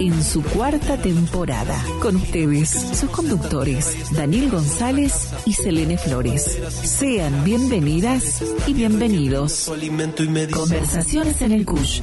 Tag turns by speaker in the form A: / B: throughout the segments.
A: en su cuarta temporada. Con ustedes, sus conductores, Daniel González y Selene Flores. Sean bienvenidas y bienvenidos. Conversaciones en el CUSH.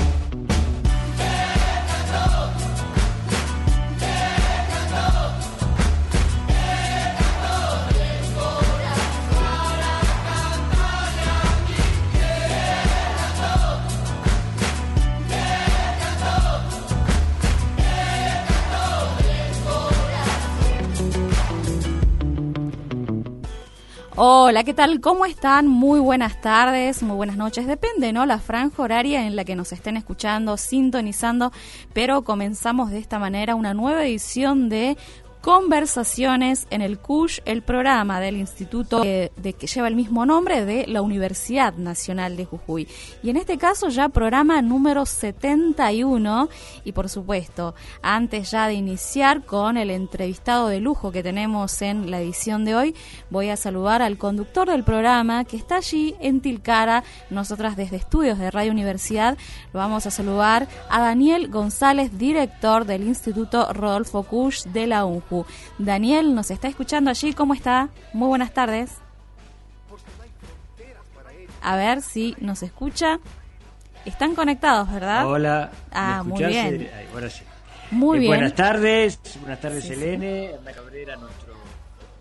B: ¿qué tal? ¿Cómo están? Muy buenas tardes, muy buenas noches. Depende, ¿no? La franja horaria en la que nos estén escuchando, sintonizando, pero comenzamos de esta manera una nueva edición de Conversaciones en el CUSH, el programa del instituto de, que lleva el mismo nombre de la Universidad Nacional de Jujuy. Y en este caso ya programa número 71 y por supuesto, antes ya de iniciar con el entrevistado de lujo que tenemos en la edición de hoy, voy a saludar al conductor del programa que está allí en Tilcara, nosotras desde estudios de Radio Universidad, lo vamos a saludar a Daniel González, director del Instituto Rodolfo Cush de la Daniel nos está escuchando allí, ¿cómo está? Muy buenas tardes. A ver si nos escucha. Están conectados, ¿verdad?
C: Hola.
B: Ah, muy bien.
C: Muy eh, bien. Buenas tardes, buenas tardes, Selene, Ana Cabrera, nuestro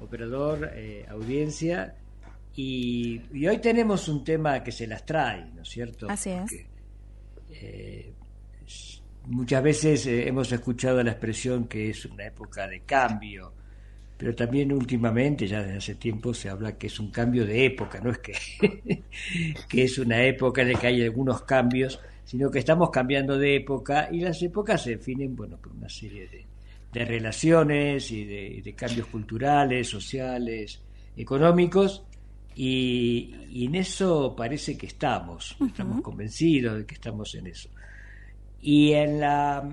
C: operador, eh, audiencia. Y, hoy tenemos un tema que se las trae, ¿no es cierto?
B: Así es.
C: Eh, Muchas veces eh, hemos escuchado la expresión que es una época de cambio, pero también últimamente, ya desde hace tiempo, se habla que es un cambio de época, no es que, que es una época en la que hay algunos cambios, sino que estamos cambiando de época y las épocas se definen bueno, por una serie de, de relaciones y de, cambios culturales, sociales, económicos, y, en eso parece que estamos, estamos convencidos de que estamos en eso. Y en la,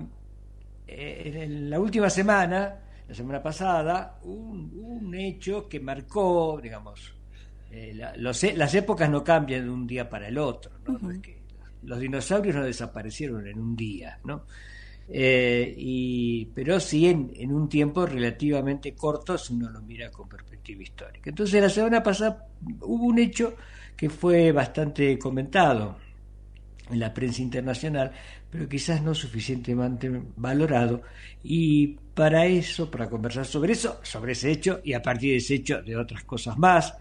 C: eh, en la última semana, la semana pasada, un, un hecho que marcó, digamos, eh, e, las épocas no cambian de un día para el otro, ¿no? los dinosaurios no desaparecieron en un día, ¿no? Eh, y, pero sí en, en, un tiempo relativamente corto si uno lo mira con perspectiva histórica. Entonces la semana pasada hubo un hecho que fue bastante comentado en la prensa internacional, pero quizás no suficientemente valorado. Y para eso, para conversar sobre eso, sobre ese hecho y a partir de ese hecho de otras cosas más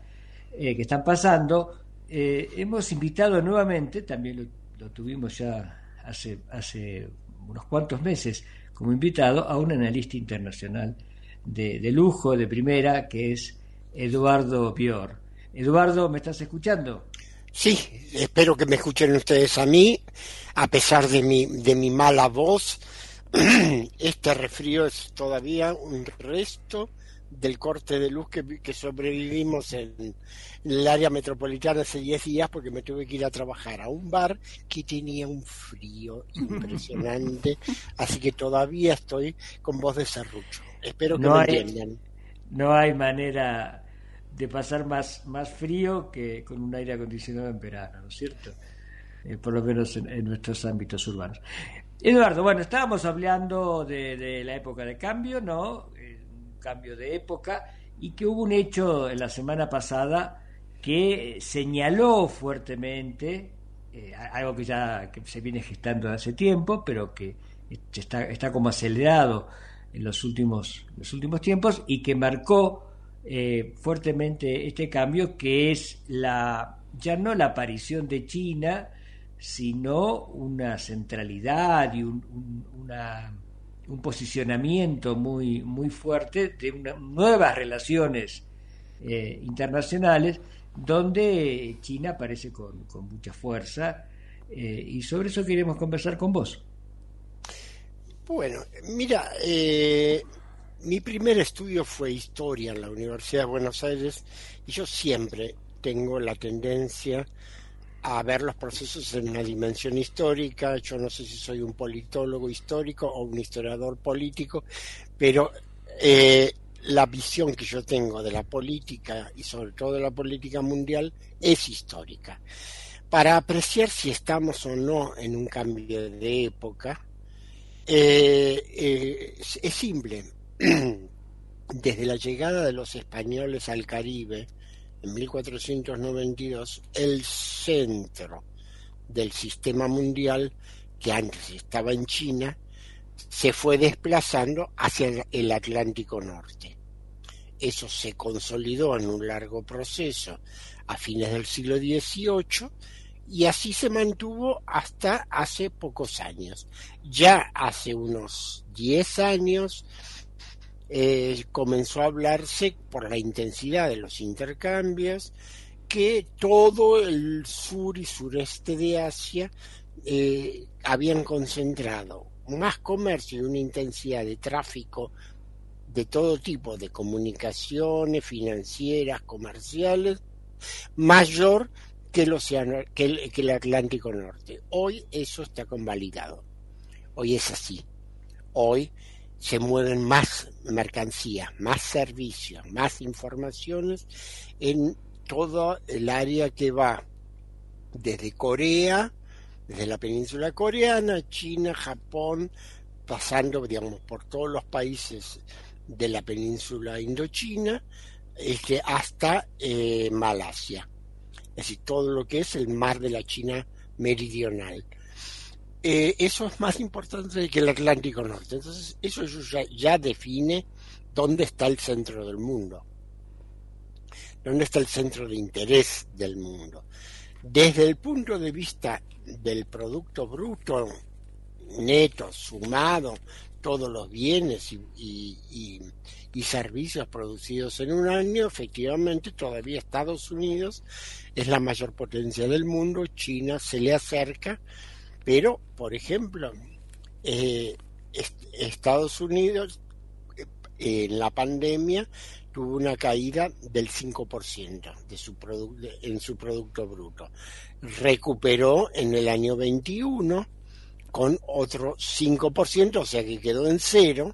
C: eh, que están pasando, eh, hemos invitado nuevamente, también lo, tuvimos ya hace, unos cuantos meses como invitado, a un analista internacional de, de lujo, de primera, que es Eduardo Bior. Eduardo, ¿me estás escuchando?
D: Sí, espero que me escuchen ustedes a mí, a pesar de mi, de mi mala voz. Este resfrío es todavía un resto del corte de luz que, que sobrevivimos en, el área metropolitana hace 10 días porque me tuve que ir a trabajar a un bar que tenía un frío impresionante, así que todavía estoy con voz de serrucho. Espero que me entiendan.
C: No hay manera de pasar más, más frío que con un aire acondicionado en verano, ¿no es cierto? Eh, por lo menos en, nuestros ámbitos urbanos. Eduardo, bueno, estábamos hablando de, la época de cambio, ¿no? Eh, un cambio de época, y que hubo un hecho en la semana pasada que señaló fuertemente eh, algo que ya que se viene gestando hace tiempo, pero que está, está como acelerado en los últimos, los últimos tiempos y que marcó eh, fuertemente este cambio, que es la ya no la aparición de China, sino una centralidad y un, un posicionamiento muy, muy fuerte de nuevas relaciones eh, internacionales, donde China aparece con, con mucha fuerza, eh, y sobre eso queremos conversar con vos.
D: Bueno, mira, mi primer estudio fue historia en la Universidad de Buenos Aires y yo siempre tengo la tendencia a ver los procesos en una dimensión histórica. Yo no sé si soy un politólogo histórico o un historiador político, pero eh, la visión que yo tengo de la política y sobre todo de la política mundial es histórica. Para apreciar si estamos o no en un cambio de época, eh, eh, es simple. desde la llegada de los españoles al Caribe en 1492, el centro del sistema mundial, que antes estaba en China, se fue desplazando hacia el Atlántico Norte. Eso se consolidó en un largo proceso a fines del siglo XVIII y así se mantuvo hasta hace pocos años. Ya hace unos 10 años eh, comenzó a hablarse por la intensidad de los intercambios que todo el sur y sureste de Asia eh, habían concentrado más comercio y una intensidad de tráfico de todo tipo de comunicaciones financieras, comerciales, mayor que el océano, que el, que el Atlántico Norte. Hoy eso está convalidado. Hoy es así. Hoy se mueven más mercancías, más servicios, más informaciones en todo el área que va desde Corea, desde la península coreana, China, Japón, pasando, digamos, por todos los países de la península indochina, este, hasta eh, Malasia. Es decir, todo lo que es el mar de la China meridional. Eh, eso es más importante que el Atlántico Norte. Entonces, eso ya, define dónde está el centro del mundo, dónde está el centro de interés del mundo. Desde el punto de vista del Producto Bruto neto, sumado, todos los bienes y, y servicios producidos en un año, efectivamente todavía Estados Unidos es la mayor potencia del mundo, China se le acerca, pero, por ejemplo, eh, Estados Unidos eh, en la pandemia tuvo una caída del 5% de su en su Producto Bruto. Recuperó en el año 21 con otro 5%, o sea que quedó en cero.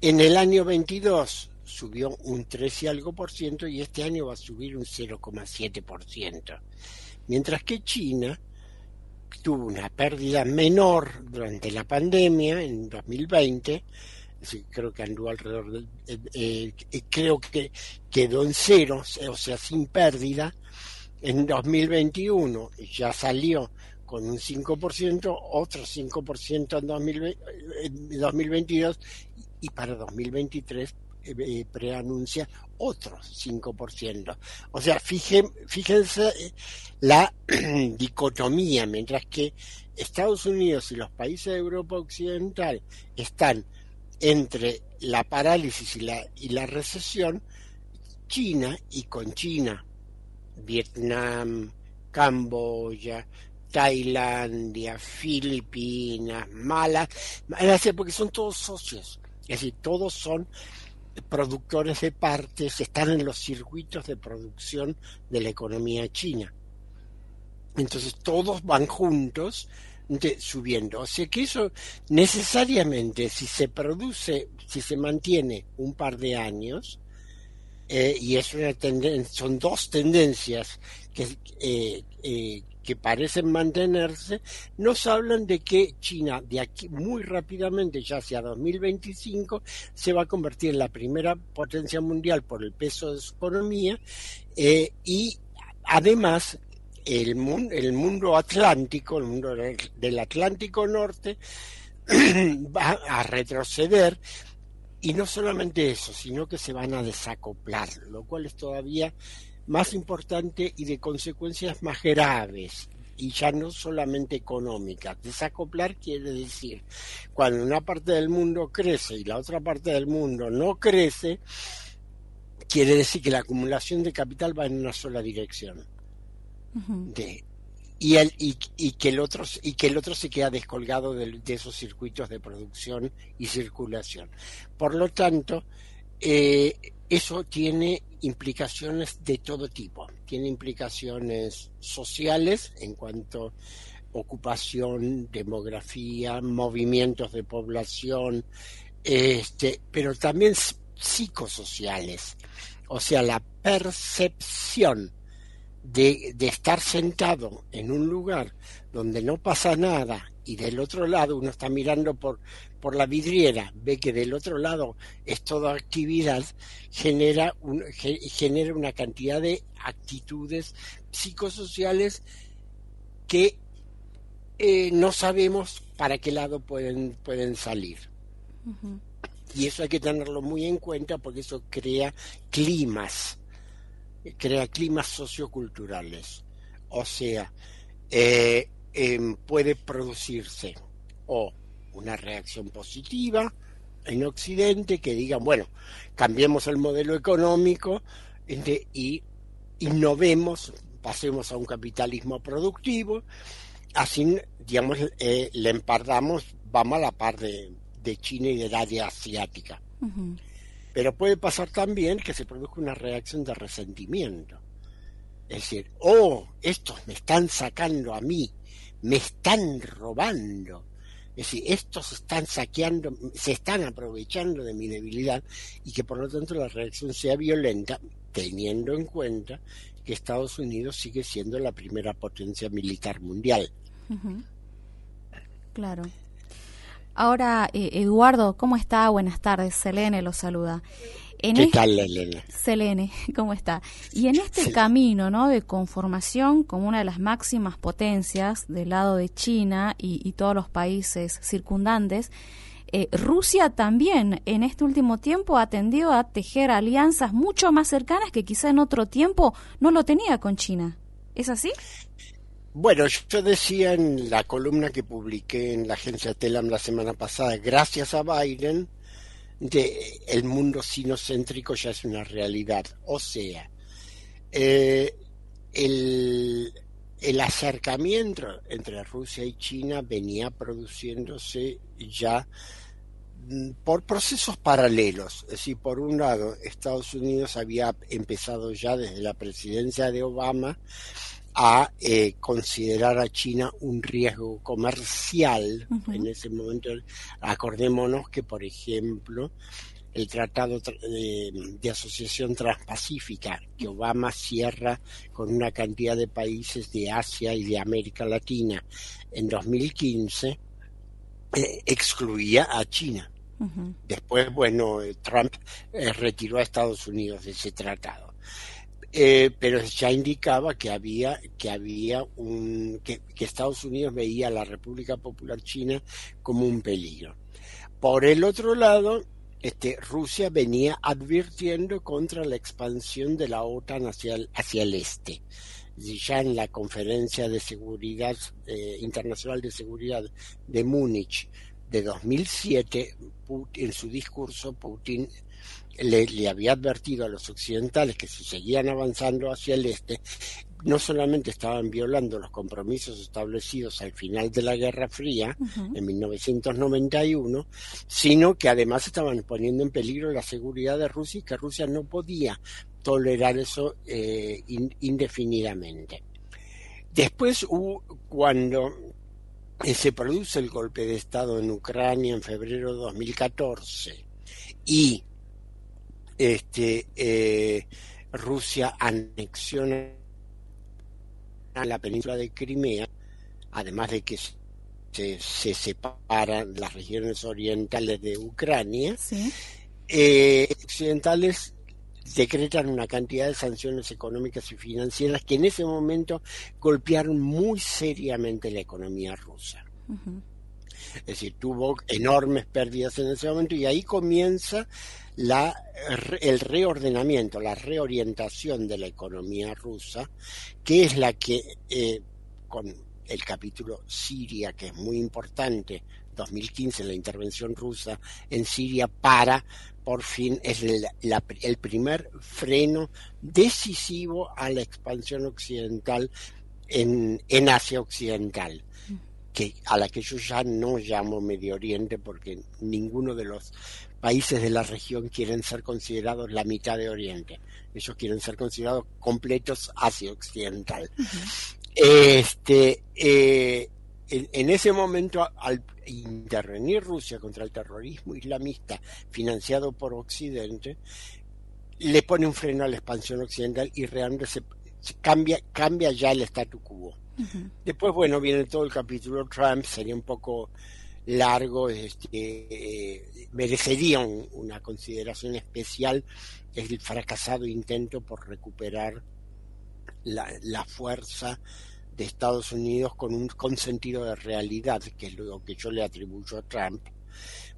D: En el año 22 subió un 3 y algo por ciento y este año va a subir un 0,7 por ciento. Mientras que China tuvo una pérdida menor durante la pandemia en 2020, creo que anduvo alrededor de, eh, eh, creo que quedó en cero, o sea, sin pérdida, En 2021 ya salió con un 5%, otro 5% en, 2022 y para 2023 eh, eh, preanuncia otro 5%. O sea, fíjense eh, la dicotomía, mientras que Estados Unidos y los países de Europa Occidental están entre la parálisis y la, y la recesión, China y con China, Vietnam, Camboya, Tailandia, Filipinas, Malasia, porque son todos socios, es decir, todos son productores de partes, están en los circuitos de producción de la economía china. Entonces todos van juntos subiendo. O sea que eso necesariamente, si se produce, si se mantiene un par de años, eh, y es una son dos tendencias que, eh, eh, que parecen mantenerse, nos hablan de que China de aquí muy rápidamente, ya hacia 2025, se va a convertir en la primera potencia mundial por el peso de su economía y además el mundo, el mundo atlántico, el mundo del Atlántico Norte, va a retroceder y no solamente eso, sino que se van a desacoplar, lo cual es todavía más importante y de consecuencias más graves y ya no solamente económicas. Desacoplar quiere decir cuando una parte del mundo crece y la otra parte del mundo no crece, quiere decir que la acumulación de capital va en una sola dirección de, y, el, y, que el otro, y que el otro se queda descolgado de, esos circuitos de producción y circulación. Por lo tanto, eh, eso tiene implicaciones de todo tipo. Tiene implicaciones sociales en cuanto a ocupación, demografía, movimientos de población, este, pero también psicosociales. O sea, la percepción de, estar sentado en un lugar donde no pasa nada y del otro lado uno está mirando por, por la vidriera, ve que del otro lado es toda actividad, genera, un, genera una cantidad de actitudes psicosociales que eh, no sabemos para qué lado pueden, pueden salir. Y eso hay que tenerlo muy en cuenta porque eso crea climas crea climas socioculturales. O sea, eh, em, puede producirse o una reacción positiva en Occidente que digan, bueno, cambiemos el modelo económico y innovemos, pasemos a un capitalismo productivo, así, digamos, eh, le empardamos, vamos a la par de, China y del área asiática. Pero puede pasar también que se produzca una reacción de resentimiento. Es decir, oh, estos me están sacando a mí, me están robando. Es decir, estos están saqueando, se están aprovechando de mi debilidad y que por lo tanto la reacción sea violenta, teniendo en cuenta que Estados Unidos sigue siendo la primera potencia militar mundial.
B: Claro. Ahora, eh, Eduardo, ¿cómo está? Buenas tardes. Selene lo saluda.
D: En ¿Qué tal, Elena?
B: Selene, ¿cómo está? Y en este camino ¿no? de conformación como una de las máximas potencias del lado de China y, todos los países circundantes, eh, Rusia también en este último tiempo ha tendido a tejer alianzas mucho más cercanas que quizá en otro tiempo no lo tenía con China. ¿Es así?
D: Bueno, yo decía en la columna que publiqué en la agencia Telam la semana pasada, gracias a Biden, de el mundo sinocéntrico ya es una realidad. O sea, eh, el, el acercamiento entre Rusia y China venía produciéndose ya mm, por procesos paralelos. Es decir, por un lado, Estados Unidos había empezado ya desde la presidencia de Obama a eh, considerar a China un riesgo comercial en ese momento. Acordémonos que, por ejemplo, el Tratado de, Asociación Transpacífica que Obama cierra con una cantidad de países de Asia y de América Latina en 2015 eh, excluía a China. Después, bueno, Trump eh, retiró a Estados Unidos de ese tratado eh, pero ya indicaba que había que había un que, Estados Unidos veía a la República Popular China como un peligro. Por el otro lado, este, Rusia venía advirtiendo contra la expansión de la OTAN hacia el, este. Ya en la conferencia de seguridad eh, internacional de seguridad de Múnich de 2007, en su discurso Putin le, había advertido a los occidentales que si seguían avanzando hacia el este, no solamente estaban violando los compromisos establecidos al final de la Guerra Fría, en 1991, sino que además estaban poniendo en peligro la seguridad de Rusia y que Rusia no podía tolerar eso eh, indefinidamente. Después, cuando se produce el golpe de Estado en Ucrania en febrero de 2014 y este, eh, Rusia anexiona la península de Crimea, además de que se, separan las regiones orientales de Ucrania, eh, occidentales decretan una cantidad de sanciones económicas y financieras que en ese momento golpearon muy seriamente la economía rusa. Es decir, tuvo enormes pérdidas en ese momento y ahí comienza la, el reordenamiento, la reorientación de la economía rusa, que es la que, eh, con el capítulo Siria, que es muy importante, 2015, la intervención rusa en Siria para, por fin, es el, primer freno decisivo a la expansión occidental en, en Asia Occidental que a la que yo ya no llamo Medio Oriente porque ninguno de los países de la región quieren ser considerados la mitad de Oriente. Ellos quieren ser considerados completos Asia Occidental. Este, eh, en, ese momento, al intervenir Rusia contra el terrorismo islamista financiado por Occidente, le pone un freno a la expansión occidental y realmente se, cambia, cambia ya el statu quo. Después, bueno, viene todo el capítulo Trump, sería un poco largo, este, merecería una consideración especial el fracasado intento por recuperar la, fuerza de Estados Unidos con un sentido de realidad, que es lo que yo le atribuyo a Trump,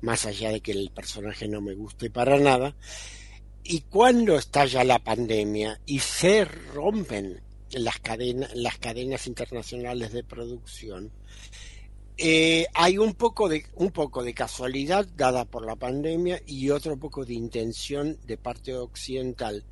D: más allá de que el personaje no me guste para nada. Y cuando estalla la pandemia y se rompen las cadenas, las cadenas internacionales de producción, eh, hay un poco de un poco de casualidad dada por la pandemia y otro poco de intención de parte occidental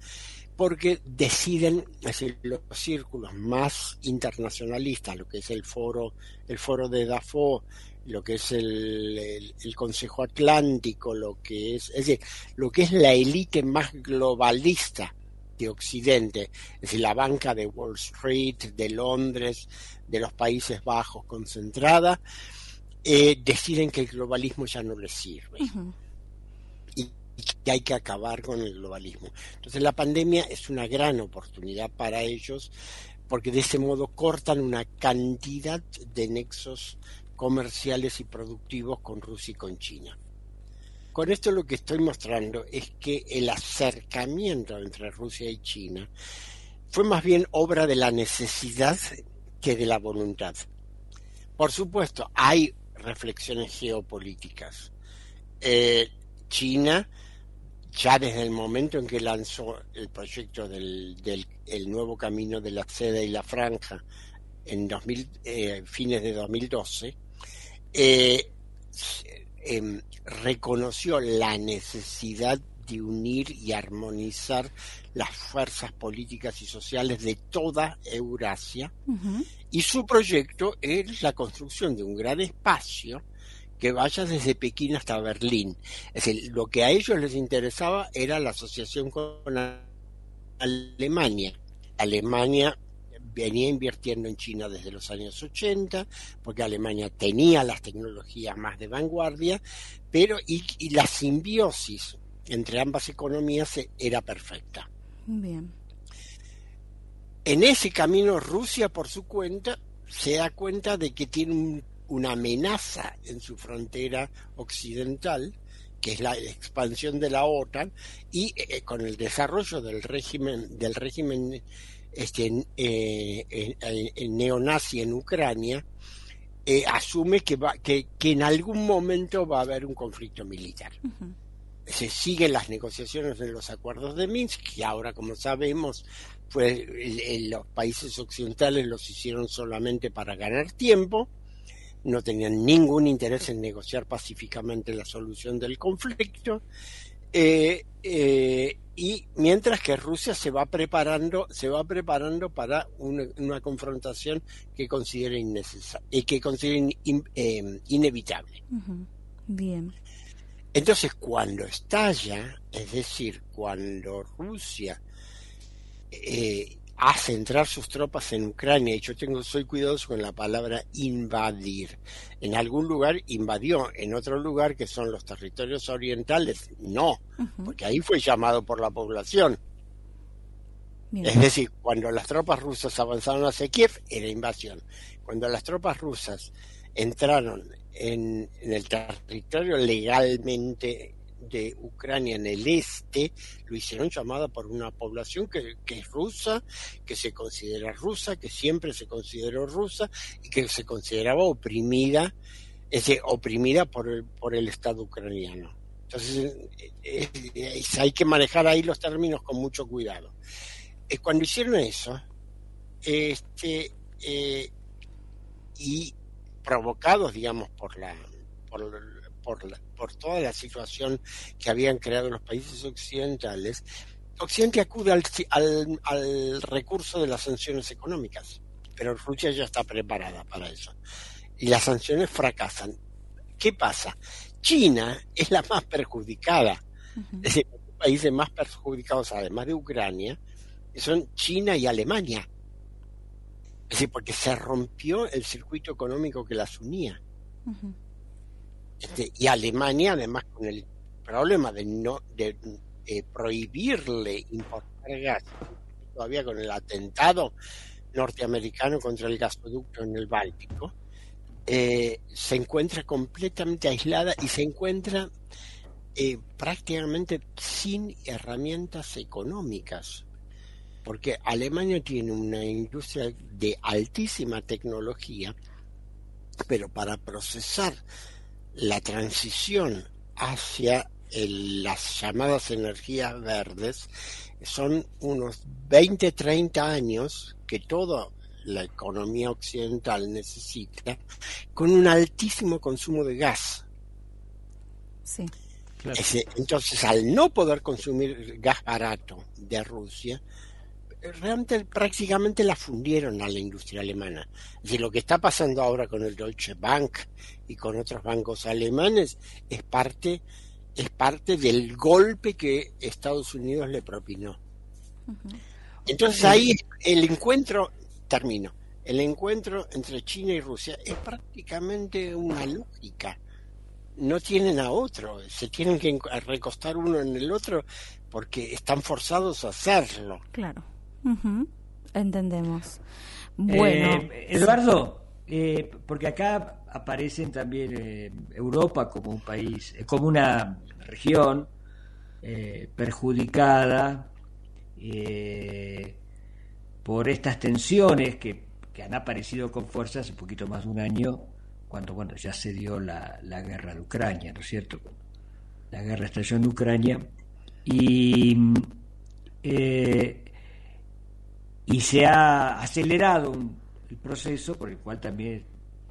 D: porque deciden decir, los círculos más internacionalistas lo que es el foro el foro de Dafo lo que es el, el, Consejo Atlántico lo que es es decir lo que es la élite más globalista de Occidente, es decir, la banca de Wall Street, de Londres, de los Países Bajos concentrada, eh, deciden que el globalismo ya no les sirve. Y que hay que acabar con el globalismo. Entonces la pandemia es una gran oportunidad para ellos porque de ese modo cortan una cantidad de nexos comerciales y productivos con Rusia y con China. Con esto lo que estoy mostrando es que el acercamiento entre Rusia y China fue más bien obra de la necesidad que de la voluntad. Por supuesto, hay reflexiones geopolíticas. Eh, China, ya desde el momento en que lanzó el proyecto del, nuevo camino de la seda y la franja en 2000, eh, fines de 2012, eh, em, reconoció la necesidad de unir y armonizar las fuerzas políticas y sociales de toda Eurasia y su proyecto es la construcción de un gran espacio que vaya desde Pekín hasta Berlín. Es decir, lo que a ellos les interesaba era la asociación con Alemania. Alemania venía invirtiendo en China desde los años 80, porque Alemania tenía las tecnologías más de vanguardia, pero y la simbiosis entre ambas economías era perfecta. Bien. En ese camino Rusia por su cuenta se da cuenta de que tiene una amenaza en su frontera occidental, que es la expansión de la OTAN, y eh, con el desarrollo del régimen, del régimen este, eh, neonazi en Ucrania, eh, asume que, va, que, que, en algún momento va a haber un conflicto militar. Se siguen las negociaciones de los acuerdos de Minsk, que ahora, como sabemos, pues los países occidentales los hicieron solamente para ganar tiempo, no tenían ningún interés en negociar pacíficamente la solución del conflicto. Eh, eh, y mientras que Rusia se va preparando, se va preparando para una, confrontación que considera innecesaria y que considera eh, inevitable.
B: Bien.
D: Entonces, cuando estalla, es decir, cuando Rusia eh, hace entrar sus tropas en Ucrania, y yo tengo, soy cuidadoso con la palabra invadir. En algún lugar invadió, en otro lugar, que son los territorios orientales, no, porque ahí fue llamado por la población. Es decir, cuando las tropas rusas avanzaron hacia Kiev, era invasión. Cuando las tropas rusas entraron en el territorio legalmente de Ucrania en el este lo hicieron llamada por una población que, es rusa, que se considera rusa, que siempre se consideró rusa y que se consideraba oprimida, es oprimida por el, por el Estado ucraniano. Entonces hay que manejar ahí los términos con mucho cuidado. Eh, cuando hicieron eso, este, eh, y provocados, digamos, por la, por por, toda la situación que habían creado los países occidentales, Occidente acude al, recurso de las sanciones económicas, pero Rusia ya está preparada para eso. Y las sanciones fracasan. ¿Qué pasa? China es la más perjudicada. Es decir, los países más perjudicados, además de Ucrania, son China y Alemania. Es decir, porque se rompió el circuito económico que las unía. Este, y Alemania, además, con el problema de no de, prohibirle importar gas, todavía con el atentado norteamericano contra el gasoducto en el Báltico, eh, se encuentra completamente aislada y se encuentra eh, prácticamente sin herramientas económicas, porque Alemania tiene una industria de altísima tecnología, pero para procesar la transición hacia las llamadas energías verdes son unos 20, 30 años que toda la economía occidental necesita con un altísimo consumo de gas.
B: Sí.
D: entonces, al no poder consumir gas barato de Rusia, realmente prácticamente la fundieron a la industria alemana. Es decir, lo que está pasando ahora con el Deutsche Bank y con otros bancos alemanes es parte es parte del golpe que Estados Unidos le propinó. Entonces ahí el encuentro, termino, el encuentro entre China y Rusia es prácticamente una lógica. No tienen a otro, se tienen que recostar uno en el otro porque están forzados a hacerlo.
B: Claro. Entendemos. Bueno.
C: Eh, Eduardo, eh, porque acá aparecen también eh, Europa como un país, como una región perjudicada por estas tensiones que, que, han aparecido con fuerza hace poquito más de un año, cuando bueno ya se dio la, la guerra de Ucrania, ¿no es cierto? La guerra estalló en Ucrania y y se ha acelerado el proceso por el cual también,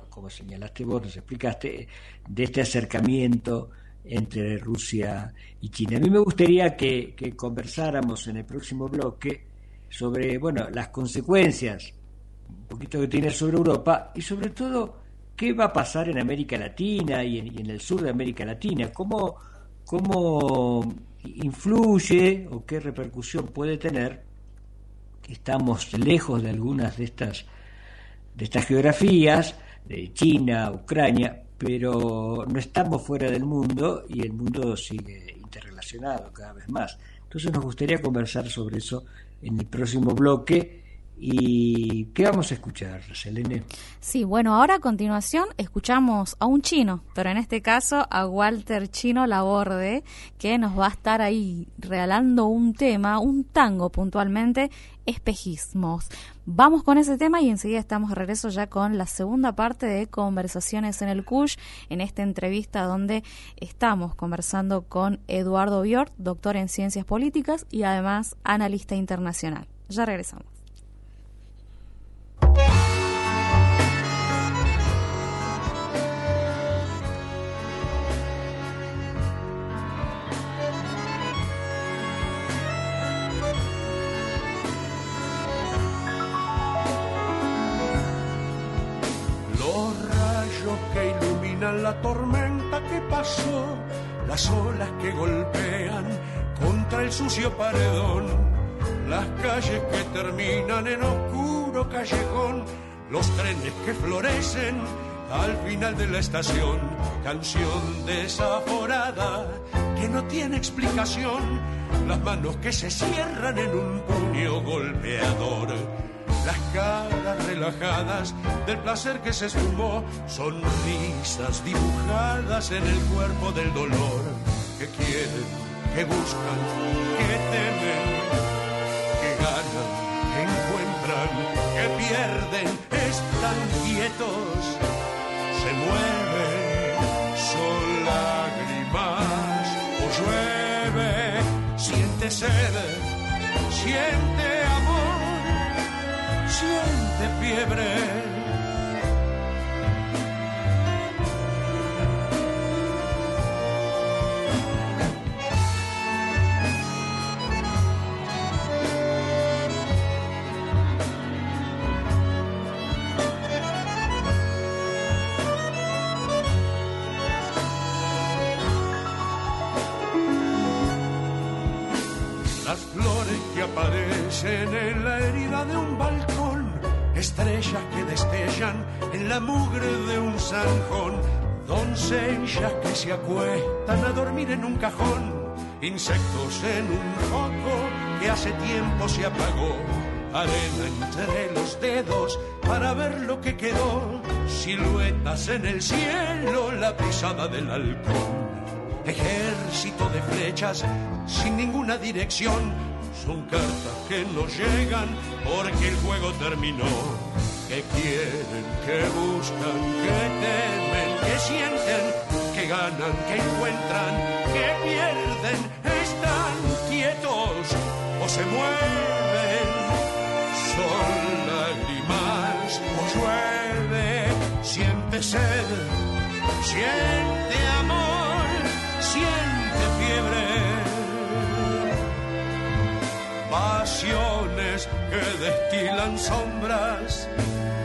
C: como señalaste vos, nos explicaste, de este acercamiento entre Rusia y China. A mí me gustaría que, conversáramos en el próximo bloque sobre bueno las consecuencias un poquito que tiene sobre Europa y sobre todo qué va a pasar en América Latina y en, el sur de América Latina, cómo, cómo influye o qué repercusión puede tener estamos lejos de algunas de estas, de estas geografías, de China, Ucrania, pero no estamos fuera del mundo y el mundo sigue interrelacionado cada vez más. Entonces nos gustaría conversar sobre eso en el próximo bloque ¿Y qué vamos a escuchar, Selene?
B: Sí, bueno, ahora a continuación escuchamos a un chino, pero en este caso a Walter Chino Laborde, que nos va a estar ahí regalando un tema, un tango puntualmente, espejismos. Vamos con ese tema y enseguida estamos de regreso ya con la segunda parte de Conversaciones en el CUSH, en esta entrevista donde estamos conversando con Eduardo Biort, doctor en Ciencias Políticas y además analista internacional. Ya regresamos.
E: La tormenta que pasó, las olas que golpean contra el sucio paredón, las calles que terminan en oscuro callejón, los trenes que florecen al final de la estación, canción desaforada que no tiene explicación, las manos que se cierran en un puño golpeador las caras relajadas del placer que se esfumó, sonrisas dibujadas en el cuerpo del dolor, que quieren, que buscan, que temen, que ganan, que encuentran, que pierden, están quietos, se mueven, son lágrimas o llueve, siente sed, siente siente fiebre estrellas que destellan en la mugre de un zanjón, doncellas que se acuestan a dormir en un cajón, insectos en un foco que hace tiempo se apagó, arena entre los dedos para ver lo que quedó, siluetas en el cielo, la pisada del halcón. Ejército de flechas sin ninguna dirección, son cartas que no llegan porque el juego terminó. Que quieren, que buscan, que temen, que sienten, que ganan, que encuentran, que pierden, están quietos o se mueven. Son lágrimas o llueve, siente sed, siente pasiones que destilan sombras,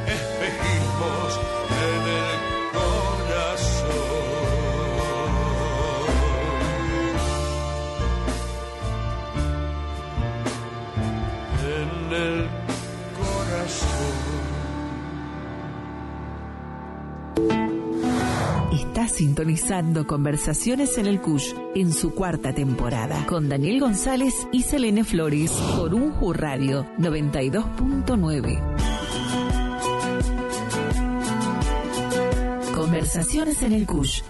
E: espejismos en el
A: Sintonizando Conversaciones en el Cush en su cuarta temporada con Daniel González y Selene Flores por un Radio 92.9. Conversaciones en el Cush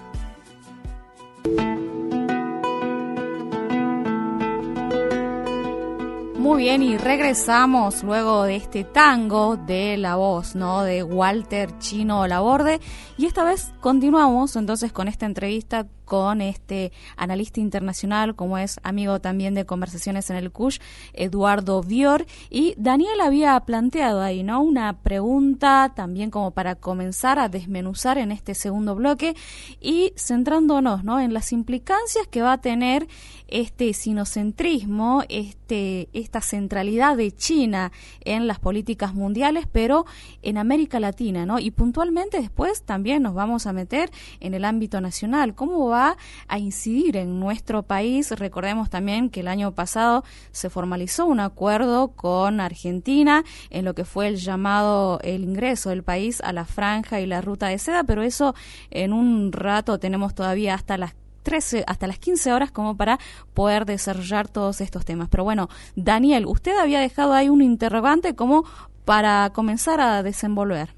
B: bien, y regresamos luego de este tango de la voz, ¿no? De Walter Chino Laborde. Y esta vez continuamos entonces con esta entrevista con este analista internacional, como es amigo también de conversaciones en el CUSH, Eduardo Bior. Y Daniel había planteado ahí, ¿no? Una pregunta también como para comenzar a desmenuzar en este segundo bloque y centrándonos, ¿no? En las implicancias que va a tener este sinocentrismo, este, esta centralidad de China en las políticas mundiales, pero en América Latina, ¿no? Y puntualmente después también nos vamos a meter en el ámbito nacional. ¿Cómo va a incidir en nuestro país. Recordemos también que el año pasado se formalizó un acuerdo con Argentina en lo que fue el llamado el ingreso del país a la franja y la ruta de seda, pero eso en un rato tenemos todavía hasta las 13 hasta las 15 horas como para poder desarrollar todos estos temas. Pero bueno, Daniel, usted había dejado ahí un interrogante como para comenzar a desenvolver.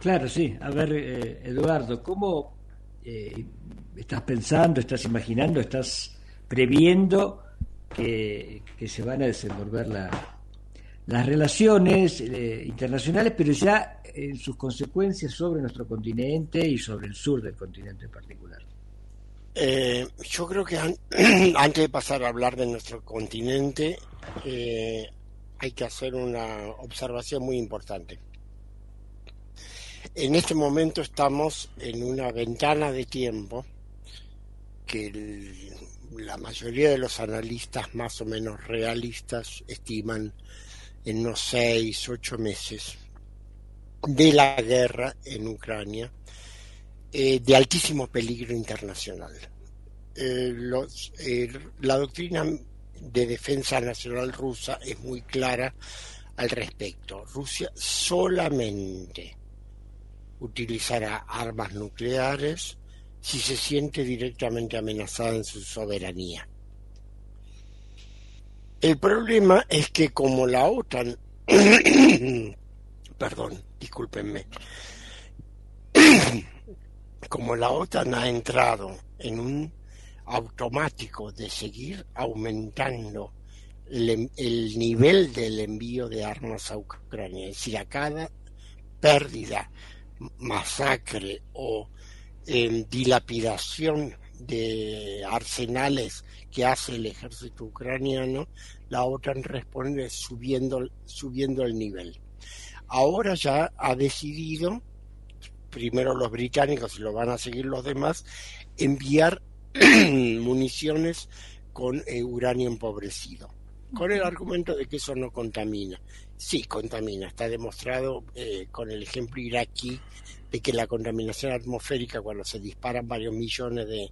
C: Claro, sí. A ver, eh, Eduardo, ¿cómo eh, estás pensando, estás imaginando, estás previendo que, se van a desenvolver las relaciones eh, internacionales, pero ya en sus consecuencias sobre nuestro continente y sobre el sur del continente en particular?
D: yo creo que antes de pasar a hablar de nuestro continente, hay que hacer una observación muy importante. En este momento estamos en una ventana de tiempo que la mayoría de los analistas más o menos realistas estiman en unos seis, ocho meses de la guerra en Ucrania eh, de altísimo peligro internacional. Eh, la doctrina de defensa nacional rusa es muy clara al respecto. Rusia solamente utilizará armas nucleares si se siente directamente amenazada en su soberanía. El problema es que como la OTAN, perdón, discúlpenme, como la OTAN ha entrado en un automático de seguir aumentando el, nivel del envío de armas a Ucrania, es decir, a cada pérdida masacre o dilapidación de arsenales que hace el ejército ucraniano, la OTAN responde subiendo, subiendo el nivel. Ahora ya ha decidido, primero los británicos y lo van a seguir los demás, enviar municiones con eh, uranio empobrecido, con el argumento de que eso no contamina. Sí, contamina. Está demostrado eh, con el ejemplo iraquí de que la contaminación atmosférica cuando se disparan varios millones de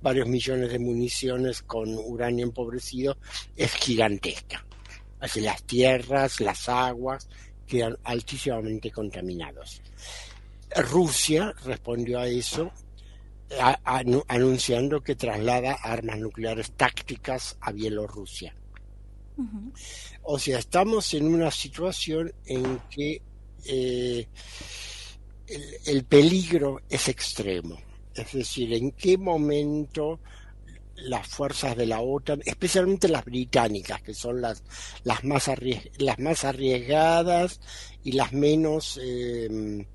D: varios millones de municiones con uranio empobrecido es gigantesca. Así las tierras, las aguas quedan altísimamente contaminados. Rusia respondió a eso anunciando que traslada armas nucleares tácticas a Bielorrusia. O sea, estamos en una situación en que eh, el, peligro es extremo. Es decir, en qué momento las fuerzas de la OTAN, especialmente las británicas, que son las, las, más, las más arriesgadas y las menos, em,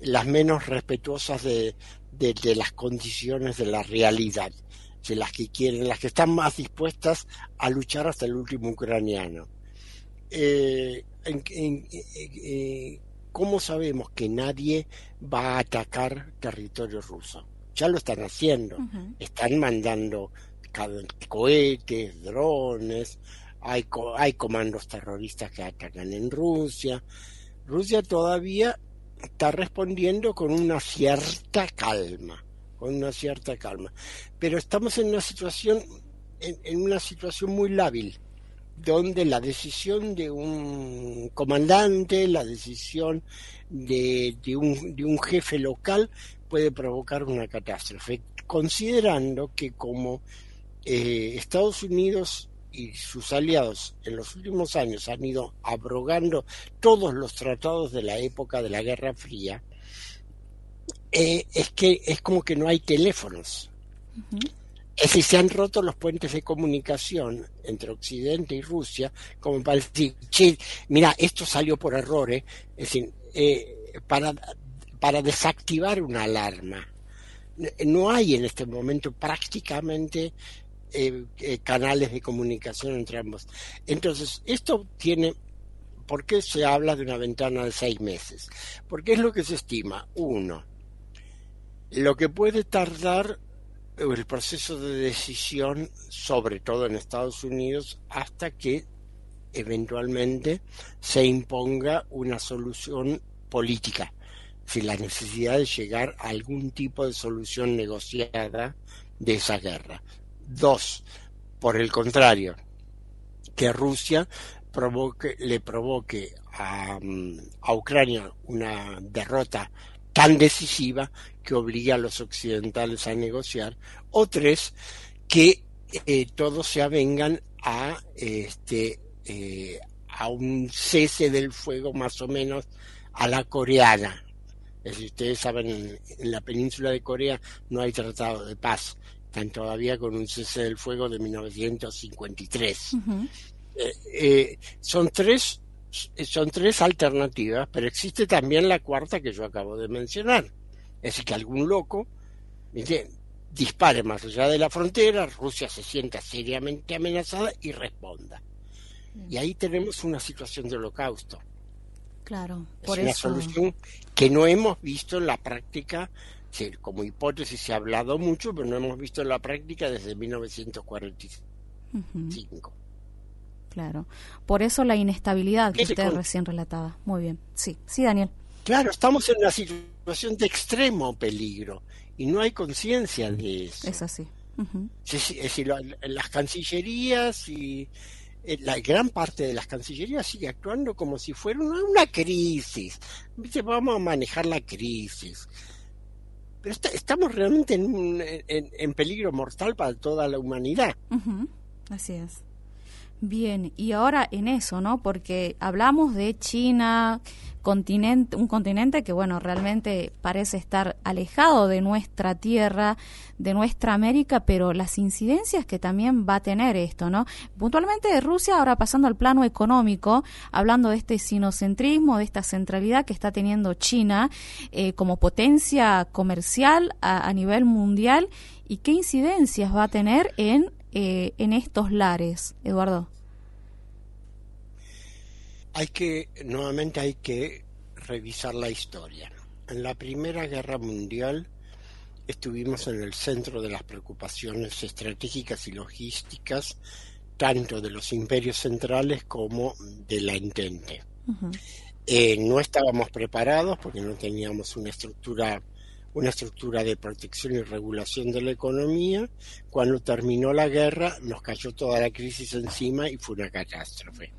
D: las menos respetuosas de, de, las condiciones de la realidad de las que quieren, las que están más dispuestas a luchar hasta el último ucraniano. Eh, eh, ¿Cómo sabemos que nadie va a atacar territorio ruso? Ya lo están haciendo. Están mandando cohetes, drones, hay, hay comandos terroristas que atacan en Rusia. Rusia todavía está respondiendo con una cierta calma con una cierta calma. Pero estamos en una situación, en, una situación muy lábil, donde la decisión de un comandante, la decisión de, de, un, de un jefe local puede provocar una catástrofe, considerando que como eh, Estados Unidos y sus aliados en los últimos años han ido abrogando todos los tratados de la época de la Guerra Fría, eh, es que es como que no hay teléfonos. Es decir, se han roto los puentes de comunicación entre Occidente y Rusia, como para decir, mira, esto salió por error, ¿eh? es decir, eh, para, para desactivar una alarma. No hay en este momento prácticamente canales de comunicación entre ambos. Entonces, esto tiene ¿Por qué se habla de una ventana de seis meses? Porque es lo que se estima. Uno, lo que puede tardar el proceso de decisión, sobre todo en Estados Unidos, hasta que eventualmente se imponga una solución política, si la necesidad de llegar a algún tipo de solución negociada de esa guerra. Dos, por el contrario, que Rusia provoque, le provoque a, a Ucrania una derrota tan decisiva que obligue a los occidentales a negociar, o tres, que eh, todos se avengan a, este, eh, a un cese del fuego más o menos a la coreana. Es decir, ustedes saben, en, la península de Corea no hay tratado de paz, están todavía con un cese del fuego de 1953. Eh, eh, son tres son tres alternativas, pero existe también la cuarta que yo acabo de mencionar. Es decir, que algún loco dispare más allá de la frontera, Rusia se sienta seriamente amenazada y responda. Y ahí tenemos una situación de holocausto.
B: Claro,
D: es una solución que no hemos visto en la práctica, como hipótesis se ha hablado mucho, pero no hemos visto en la práctica desde 1945.
B: Claro, por eso la inestabilidad que usted recién relataba. Muy bien, sí, sí, Daniel.
D: Claro, estamos en una situación de extremo peligro y no hay conciencia de eso.
B: Es así.
D: es decir, las cancillerías y eh, la gran parte de las cancillerías sigue actuando como si fuera una, crisis. Vamos a manejar la crisis. Pero estamos realmente en, en, peligro mortal para toda la humanidad.
B: Así es. Bien, y ahora en eso, ¿no? Porque hablamos de China, continente, un continente que, bueno, realmente parece estar alejado de nuestra tierra, de nuestra América, pero las incidencias que también va a tener esto, ¿no? Puntualmente de Rusia, ahora pasando al plano económico, hablando de este sinocentrismo, de esta centralidad que está teniendo China eh, como potencia comercial a, nivel mundial y qué incidencias va a tener en, eh, en estos lares, Eduardo
D: hay que, nuevamente hay que revisar la historia. En la Primera Guerra Mundial estuvimos en el centro de las preocupaciones estratégicas y logísticas, tanto de los imperios centrales como de la Entente. Eh, no estábamos preparados porque no teníamos una estructura una estructura de protección y regulación de la economía. Cuando terminó la guerra, nos cayó toda la crisis encima y fue una catástrofe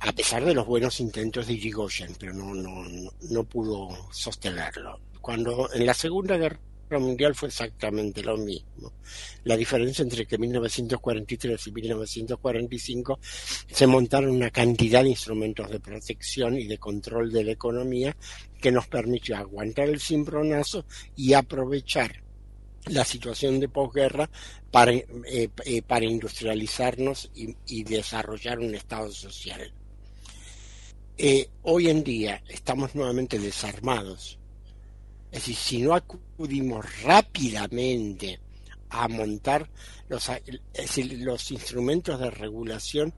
D: a pesar de los buenos intentos de Irigoyen, pero no, no, no pudo sostenerlo. Cuando en la Segunda Guerra Mundial fue exactamente lo mismo. La diferencia entre que 1943 y 1945 se montaron una cantidad de instrumentos de protección y de control de la economía que nos permitió aguantar el cimbronazo y aprovechar la situación de posguerra para, eh, eh, para industrializarnos y desarrollar un Estado social. Eh, hoy en día estamos nuevamente desarmados. Es decir, si no acudimos rápidamente a montar los, los instrumentos de regulación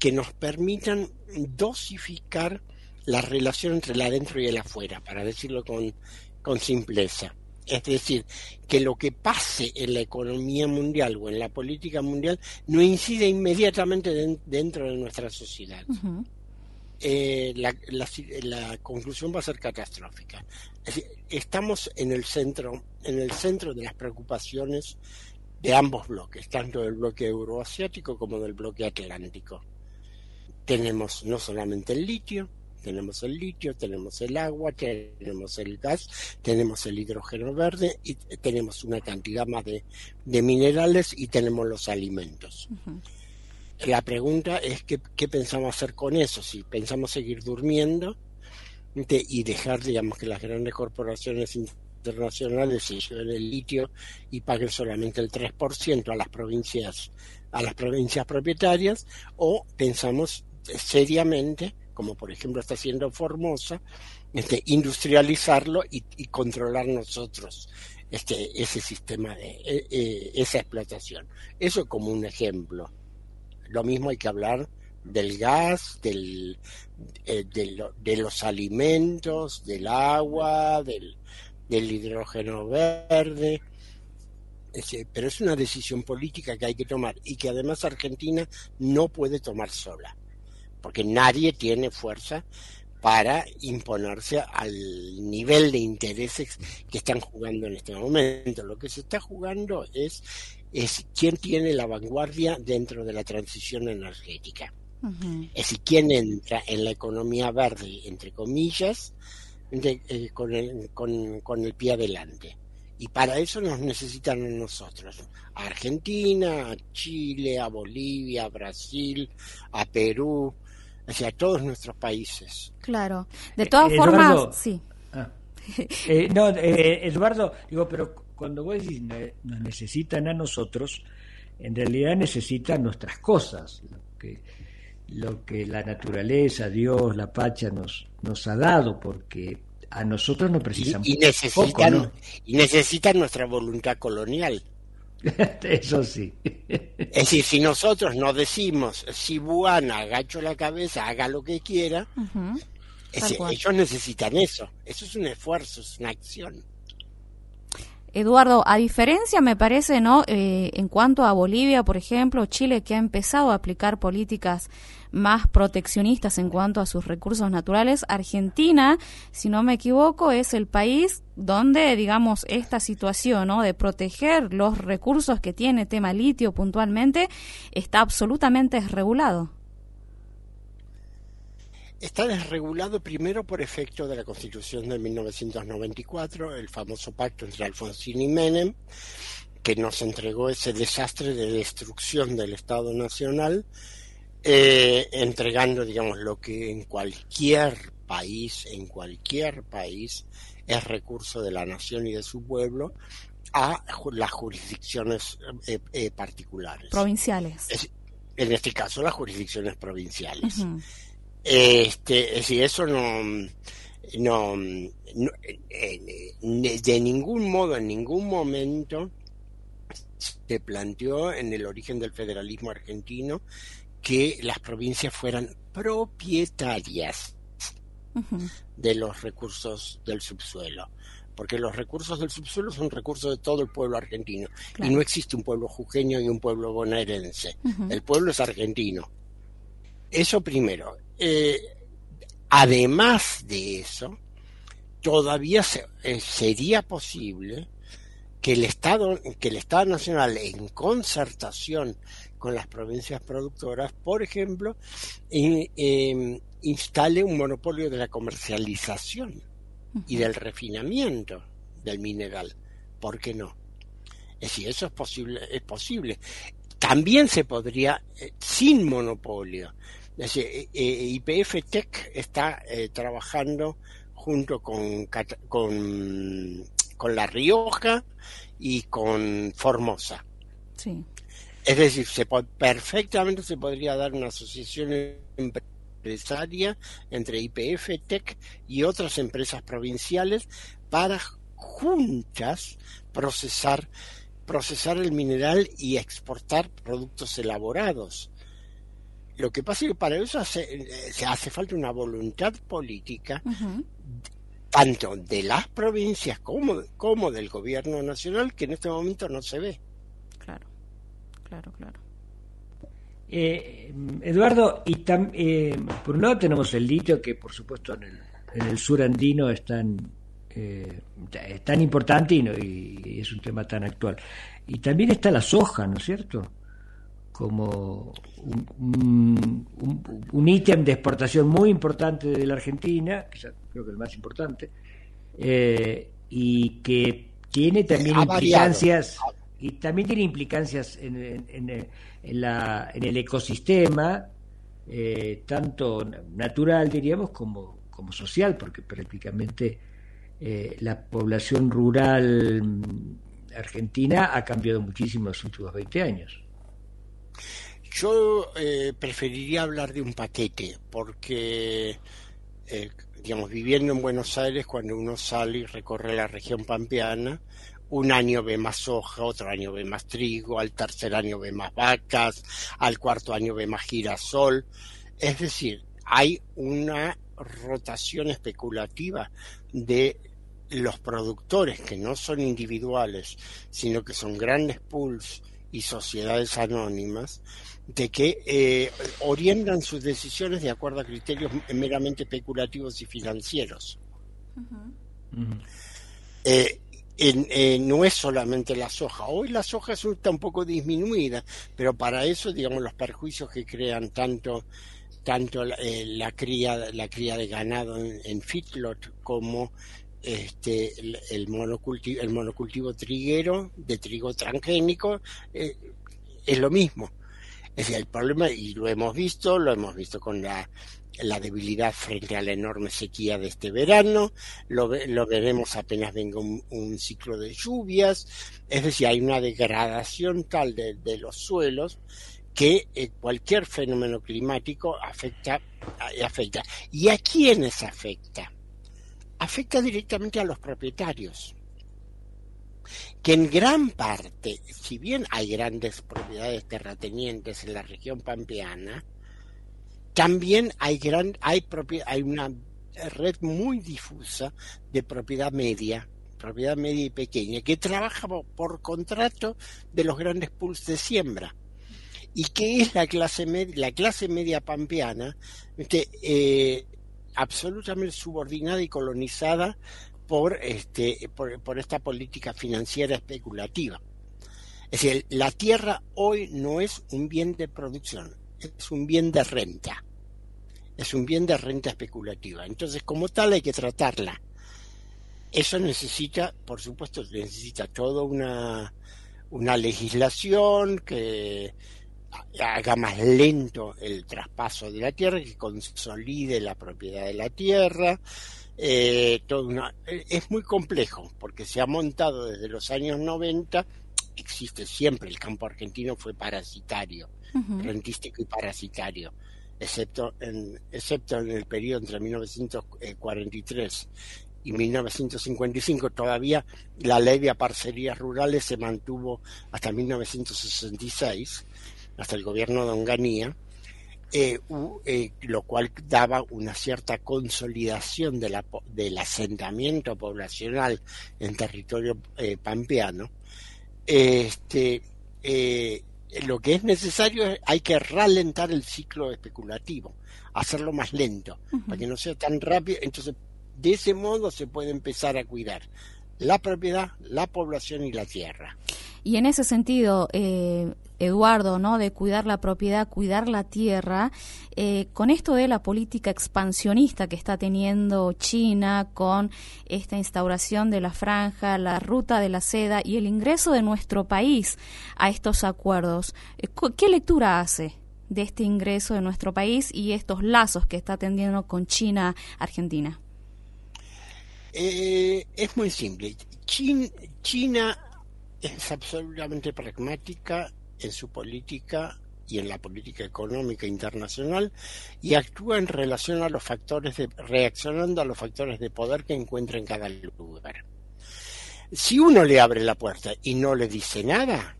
D: que nos permitan dosificar la relación entre el adentro y el afuera, para decirlo con, con simpleza. Es decir, que lo que pase en la economía mundial o en la política mundial no incide inmediatamente dentro de nuestra sociedad. Eh, la, la, conclusión va a ser catastrófica. Estamos en el centro, en el centro de las preocupaciones de ambos bloques, tanto del bloque euroasiático como del bloque atlántico. Tenemos no solamente el litio, tenemos el litio, tenemos el agua, tenemos el gas, tenemos el hidrógeno verde y tenemos una cantidad más de, minerales y tenemos los alimentos. La pregunta es qué, pensamos hacer con eso, si pensamos seguir durmiendo y dejar, digamos, que las grandes corporaciones internacionales se lleven el litio y paguen solamente el 3% a las provincias a las provincias propietarias o pensamos seriamente como por ejemplo está haciendo Formosa este, industrializarlo y, controlar nosotros este ese sistema de e, e, esa explotación. Eso como un ejemplo. Lo mismo hay que hablar del gas, del, eh, de, los alimentos, del agua, del, hidrógeno verde. pero es una decisión política que hay que tomar y que además Argentina no puede tomar sola, porque nadie tiene fuerza para imponerse al nivel de intereses que están jugando en este momento. Lo que se está jugando es es quién tiene la vanguardia dentro de la transición energética. Es decir, quién entra en la economía verde, entre comillas, eh, con, el, con, el pie adelante. Y para eso nos necesitan a nosotros, a Argentina, a Chile, a Bolivia, a Brasil, a Perú, hacia todos nuestros países.
B: Claro, de todas formas, sí. Ah.
C: no, Eduardo, digo, pero cuando vos decís nos necesitan a nosotros, en realidad necesitan nuestras cosas, lo que, lo que la naturaleza, Dios, la Pacha nos, nos ha dado, porque a nosotros no precisan
D: y, necesitan, y necesitan nuestra voluntad colonial.
C: Eso sí.
D: Es decir, si nosotros nos decimos, si Buana agacho la cabeza, haga lo que quiera, ellos necesitan eso. Eso es un esfuerzo, es una acción.
B: Eduardo, a diferencia, me parece, ¿no? Eh, en cuanto a Bolivia, por ejemplo, Chile, que ha empezado a aplicar políticas más proteccionistas en cuanto a sus recursos naturales, Argentina, si no me equivoco, es el país donde, digamos, esta situación. De proteger los recursos que tiene tema litio puntualmente, está absolutamente desregulado.
D: Está desregulado primero por efecto de la Constitución de 1994, el famoso pacto entre Alfonsín y Menem, que nos entregó ese desastre de destrucción del Estado Nacional, eh, entregando, digamos, lo que en cualquier país, en cualquier país, es recurso de la nación y de su pueblo a las jurisdicciones eh, eh, particulares.
B: Provinciales.
D: en este caso, las jurisdicciones provinciales. Este, es decir, eso no, no, de ningún modo, en ningún momento se planteó en el origen del federalismo argentino que las provincias fueran propietarias de los recursos del subsuelo porque los recursos del subsuelo son recursos de todo el pueblo argentino y no existe un pueblo jujeño y un pueblo bonaerense. El pueblo es argentino. Eso primero. Eh, además de eso, todavía eh, sería posible que el Estado, que el Estado Nacional, en concertación con las provincias productoras, por ejemplo, em, instale un monopolio de la comercialización y del refinamiento del mineral. ¿Por qué no? Es decir, eso es posible, es posible. También se podría, eh, sin monopolio, eh, eh, IPF Tech está eh, trabajando junto con, con, con, La Rioja y con Formosa.
B: Sí.
D: Es decir, se perfectamente se podría dar una asociación empresaria entre IPF Tech y otras empresas provinciales para juntas procesar procesar el mineral y exportar productos elaborados. Lo que pasa es que para eso se hace falta una voluntad política, tanto de las provincias como, como del gobierno nacional, que en este momento no se ve.
B: Claro, claro.
C: Eh, Eduardo, y eh, por un lado tenemos el litio, que por supuesto en el, en el sur andino es tan, eh, es tan importante y, y, es un tema tan actual. Y también está la soja, ¿no es cierto? como un, ítem de exportación muy importante de la Argentina, creo que el más importante, eh, y que tiene también implicancias y también tiene implicancias en, en, la, en el ecosistema, eh, tanto natural, diríamos, como, como social, porque prácticamente eh, la población rural argentina ha cambiado muchísimo en los últimos 20 años.
D: Yo eh, preferiría hablar de un paquete, porque, eh, digamos, viviendo en Buenos Aires, cuando uno sale y recorre la región pampeana, un año ve más soja, otro año ve más trigo, al tercer año ve más vacas, al cuarto año ve más girasol. Es decir, hay una rotación especulativa de los productores que no son individuales, sino que son grandes pools y sociedades anónimas de que eh, orientan sus decisiones de acuerdo a criterios meramente especulativos y financieros. Eh, eh, no es solamente la soja. Hoy la soja está un poco disminuida, pero para eso, digamos, los perjuicios que crean tanto tanto la, cría la cría de ganado en, en feedlot como este, el, monocultivo, el monocultivo triguero de trigo transgénico eh, es lo mismo. Es el problema, y lo hemos visto, lo hemos visto con la, la debilidad frente a la enorme sequía de este verano, lo, lo veremos apenas venga un, ciclo de lluvias, es decir, hay una degradación tal de, los suelos que eh, cualquier fenómeno climático afecta, afecta. ¿Y a quiénes afecta? Afecta directamente a los propietarios que en gran parte, si bien hay grandes propiedades terratenientes en la región pampeana, también hay, gran, hay, hay una red muy difusa de propiedad media, propiedad media y pequeña, que trabaja por contrato de los grandes pools de siembra. ¿Y que es la clase media, la clase media pampeana? Que, eh, absolutamente subordinada y colonizada por, este, por, esta política financiera especulativa. Es decir, la tierra hoy no es un bien de producción, es un bien de renta. Es un bien de renta especulativa. Entonces, como tal, hay que tratarla. Eso necesita, por supuesto, necesita toda una, una legislación que haga más lento el traspaso de la tierra, que consolide la propiedad de la tierra, eh, es muy complejo porque se ha montado desde los años 90, existe siempre, el campo argentino fue parasitario, rentístico y parasitario, excepto en, excepto en el periodo entre 1943 y 1955 todavía la ley de parcerías rurales se mantuvo hasta 1966, hasta el gobierno de Onganía, eh, eh, lo cual daba una cierta consolidación de la, del asentamiento poblacional en territorio eh, pampeano, este, lo que es necesario es hay que ralentar el ciclo especulativo, hacerlo más lento, para que no sea tan rápido. Entonces, de ese modo se puede empezar a cuidar la propiedad, la población y la tierra.
B: Y en ese sentido, eh, Eduardo, ¿no? De cuidar la propiedad, cuidar la tierra, eh, con esto de la política expansionista que está teniendo China, con esta instauración de la franja, la ruta de la seda y el ingreso de nuestro país a estos acuerdos, eh, ¿qué lectura hace? de este ingreso de nuestro país y estos lazos que está teniendo con China, Argentina?
D: es muy simple. China es absolutamente pragmática en su política y en la política económica internacional y actúa en relación a los factores de reaccionando a los factores de poder que encuentra en cada lugar. Si uno le abre la puerta y no le dice nada,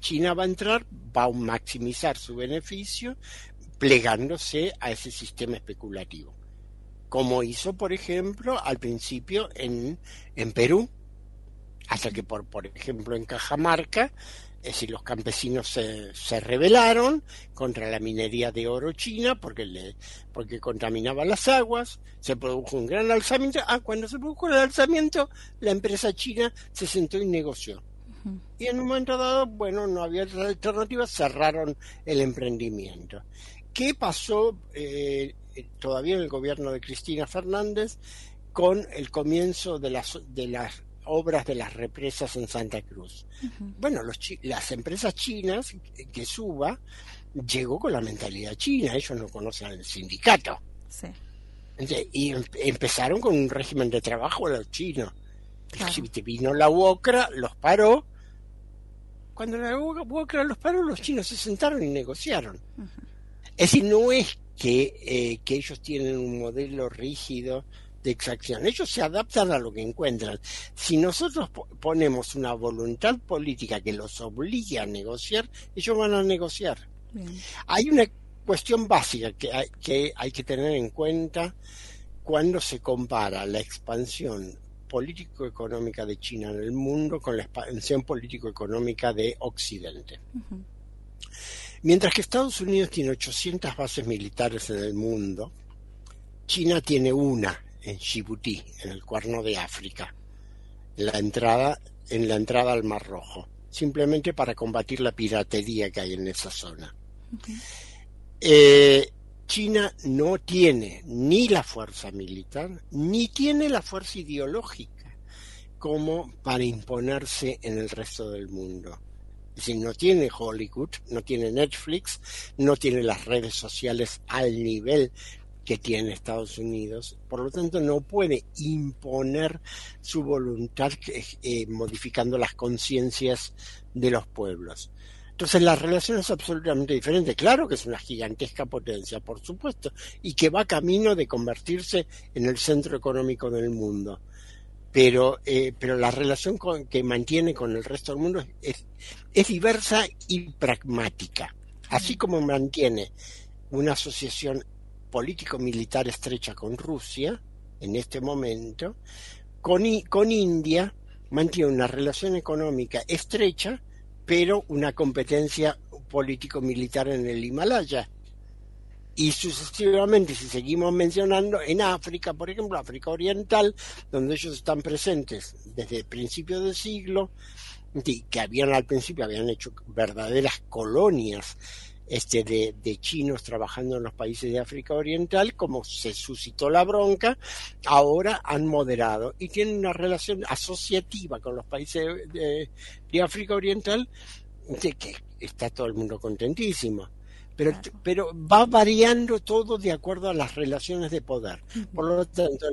D: China va a entrar, va a maximizar su beneficio plegándose a ese sistema especulativo, como hizo, por ejemplo, al principio en, en Perú, hasta que, por, por ejemplo, en Cajamarca, es decir, los campesinos se, se, rebelaron contra la minería de oro china porque, le, porque contaminaba las aguas, se produjo un gran alzamiento. Ah, cuando se produjo el alzamiento, la empresa china se sentó y negoció. Y en un momento dado, bueno, no había alternativa, cerraron el emprendimiento. ¿Qué pasó eh, todavía en el gobierno de Cristina Fernández con el comienzo de las, de las obras de las represas en Santa Cruz. Bueno, los las empresas chinas que suba llegó con la mentalidad china, ellos no conocen al sindicato. y em, empezaron con un régimen de trabajo a los chinos. Si vino la UOCRA, los paró. Cuando la UOCRA los paró, los chinos se sentaron y negociaron. Es decir, no es que, eh, que ellos tienen un modelo rígido de exacción. Ellos se adaptan a lo que encuentran. Si nosotros ponemos una voluntad política que los obligue a negociar, ellos van a negociar. Hay una cuestión básica que hay, que hay que tener en cuenta cuando se compara la expansión político-económica de China en el mundo con la expansión político-económica de Occidente. Mientras que Estados Unidos tiene 800 bases militares en el mundo, China tiene una en Djibouti, en el cuerno de África, la entrada, en la entrada al Mar Rojo, simplemente para combatir la piratería que hay en esa zona. Eh, China no tiene ni la fuerza militar, ni tiene la fuerza ideológica como para imponerse en el resto del mundo. Es decir, no tiene Hollywood, no tiene Netflix, no tiene las redes sociales al nivel que tiene Estados Unidos. Por lo tanto, no puede imponer su voluntad eh, modificando las conciencias de los pueblos. Entonces la relación es absolutamente diferente. Claro que es una gigantesca potencia, por supuesto, y que va camino de convertirse en el centro económico del mundo. Pero, eh, pero la relación que mantiene con el resto del mundo es diversa y pragmática. Así como mantiene una asociación político-militar estrecha con Rusia en este momento, con, con India mantiene una relación económica estrecha, pero una competencia político-militar en el Himalaya. Y sucesivamente, si seguimos mencionando, en África, por ejemplo, África Oriental, donde ellos están presentes desde el principio del siglo, que habían al principio habían hecho verdaderas colonias este, de, de, chinos trabajando en los países de África Oriental, como se suscitó la bronca, ahora han moderado y tienen una relación asociativa con los países de, de África Oriental, de que está todo el mundo contentísimo. Pero, pero va variando todo de acuerdo a las relaciones de poder. Por lo tanto,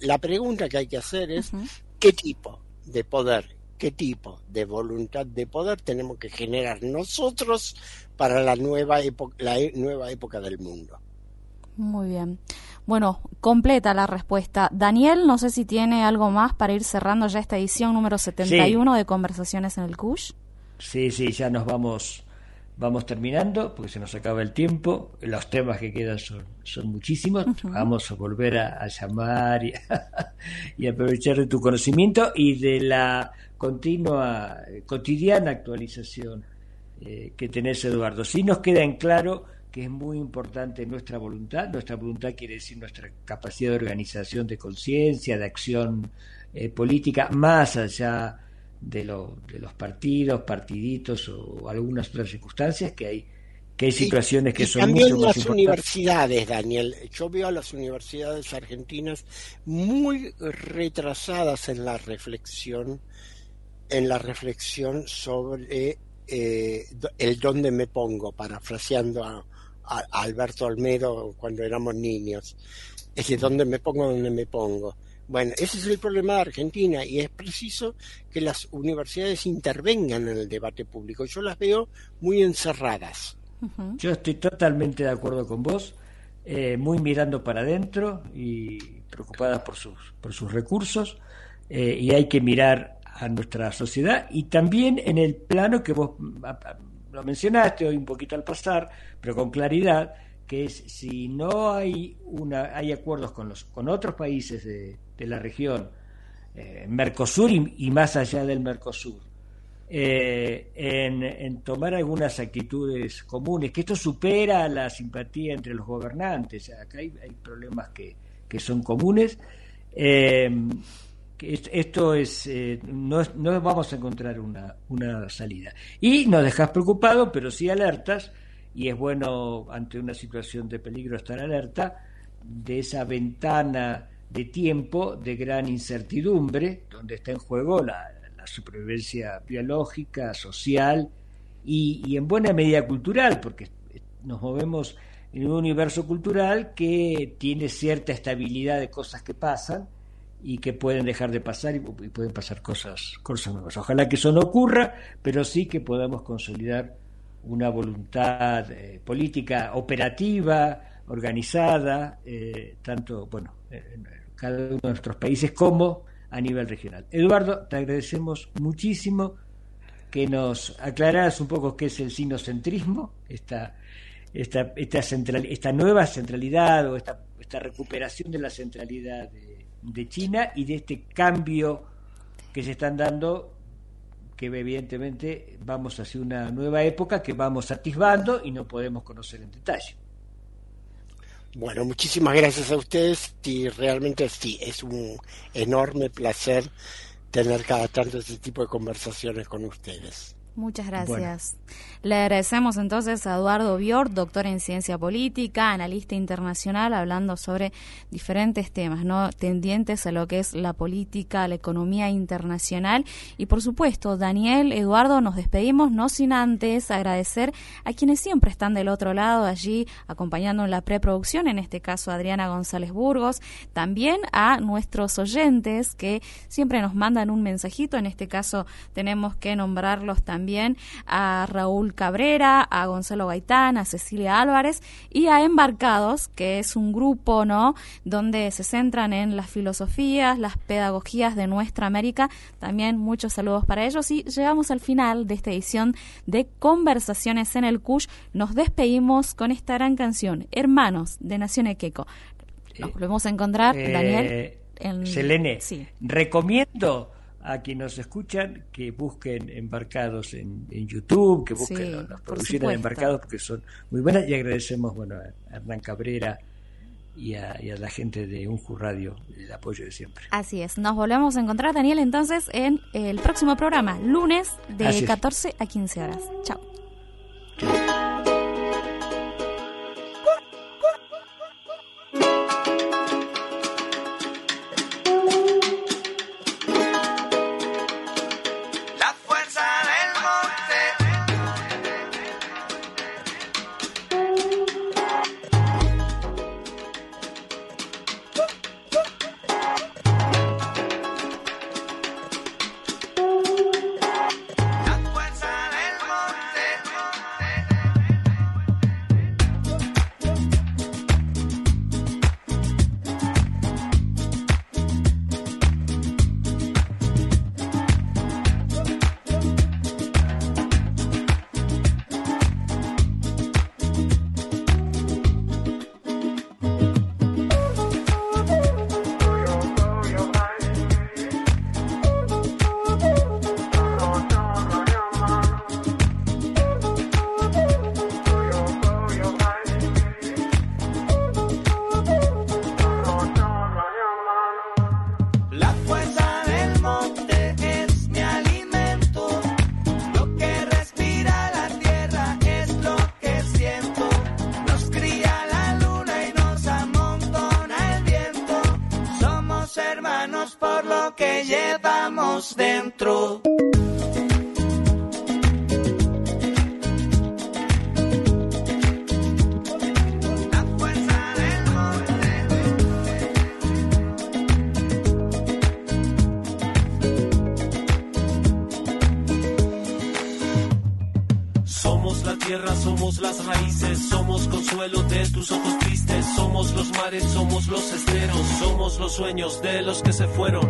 D: la pregunta que hay que hacer es, ¿qué tipo de poder qué tipo de voluntad de poder tenemos que generar nosotros para la nueva, época, la e, nueva época del mundo.
B: Muy bien. Bueno, completa la respuesta. Daniel, no sé si tiene algo más para ir cerrando ya esta edición número 71 de Conversaciones en el CUSH.
C: Sí, sí, ya nos vamos vamos terminando porque se nos acaba el tiempo. Los temas que quedan son, son muchísimos. Vamos a volver a, llamar y, y, aprovechar de tu conocimiento y de la continua, cotidiana actualización eh, que tenés, Eduardo. Sí nos queda en claro que es muy importante nuestra voluntad. Nuestra voluntad quiere decir nuestra capacidad de organización de conciencia, de acción eh, política, más allá de, lo, de los partidos, partiditos o algunas otras circunstancias que hay que hay situaciones que son
D: también
C: mucho
D: las universidades, Daniel. Yo veo a las universidades argentinas muy retrasadas en la reflexión, en la reflexión sobre eh, el dónde me pongo, parafraseando a, Alberto Olmedo cuando éramos niños. Es decir, dónde me pongo, dónde me pongo. Bueno, ese es el problema de Argentina y es preciso que las universidades intervengan en el debate público. Yo las veo muy encerradas.
C: Yo estoy totalmente de acuerdo con vos, eh, muy mirando para adentro y preocupadas por sus, por sus recursos eh, y hay que mirar a nuestra sociedad y también en el plano que vos lo mencionaste hoy un poquito al pasar, pero con claridad, que es si no hay una hay acuerdos con los con otros países de, la región, eh, Mercosur y, más allá del Mercosur, eh, en, tomar algunas actitudes comunes, que esto supera la simpatía entre los gobernantes, acá hay, hay problemas que, que son comunes. Eh, esto es eh, no, no, vamos a encontrar una, una salida. Y nos dejas preocupado pero sí alertas y es bueno ante una situación de peligro estar alerta de esa ventana de tiempo de gran incertidumbre donde está en juego la, supervivencia biológica social y, y en buena medida cultural porque nos movemos en un universo cultural que tiene cierta estabilidad de cosas que pasan y que pueden dejar de pasar y, pueden pasar cosas, cosas nuevas. Ojalá que eso no ocurra, pero sí que podamos consolidar una voluntad eh, política operativa, organizada, eh, tanto, bueno, en cada uno de nuestros países como a nivel regional. Eduardo, te agradecemos muchísimo que nos aclararas un poco qué es el sinocentrismo, esta, esta, esta, central, esta nueva centralidad o esta, esta recuperación de la centralidad de de China y de este cambio que se están dando que evidentemente vamos hacia una nueva época que vamos atisbando y no podemos conocer en detalle.
D: Bueno, muchísimas gracias a ustedes y realmente sí, es un enorme placer tener cada tanto este tipo de conversaciones con ustedes.
B: Muchas gracias. Le agradecemos entonces a Eduardo Bior, doctor en ciencia política, analista internacional, hablando sobre diferentes temas, ¿no? Tendientes a lo que es la política, la economía internacional. Y por supuesto, Daniel, Eduardo, nos despedimos, no sin antes agradecer a quienes siempre están del otro lado, allí acompañando en la preproducción, en este caso Adriana González Burgos, también a nuestros oyentes que siempre nos mandan un mensajito, en este caso tenemos que nombrarlos también también a Raúl Cabrera, a Gonzalo Gaitán, a Cecilia Álvarez y a Embarcados, que es un grupo, ¿no? Donde se centran en las filosofías, las pedagogías de nuestra América. También muchos saludos para ellos y llegamos al final de esta edición de Conversaciones en el Cush. Nos despedimos con esta gran canción, Hermanos de Nación Equeco. Nos volvemos a encontrar,
C: eh,
B: Daniel.
C: En... Selene, sí. recomiendo a quienes nos escuchan que busquen embarcados en, YouTube, que busquen las producciones de embarcados porque son muy buenas y agradecemos bueno a Hernán Cabrera y a, la gente de Unju Radio el apoyo de siempre.
B: Así es, nos volvemos a encontrar Daniel entonces en el próximo programa, lunes de 14 a 15 horas. Chao.
F: De los que se fueron.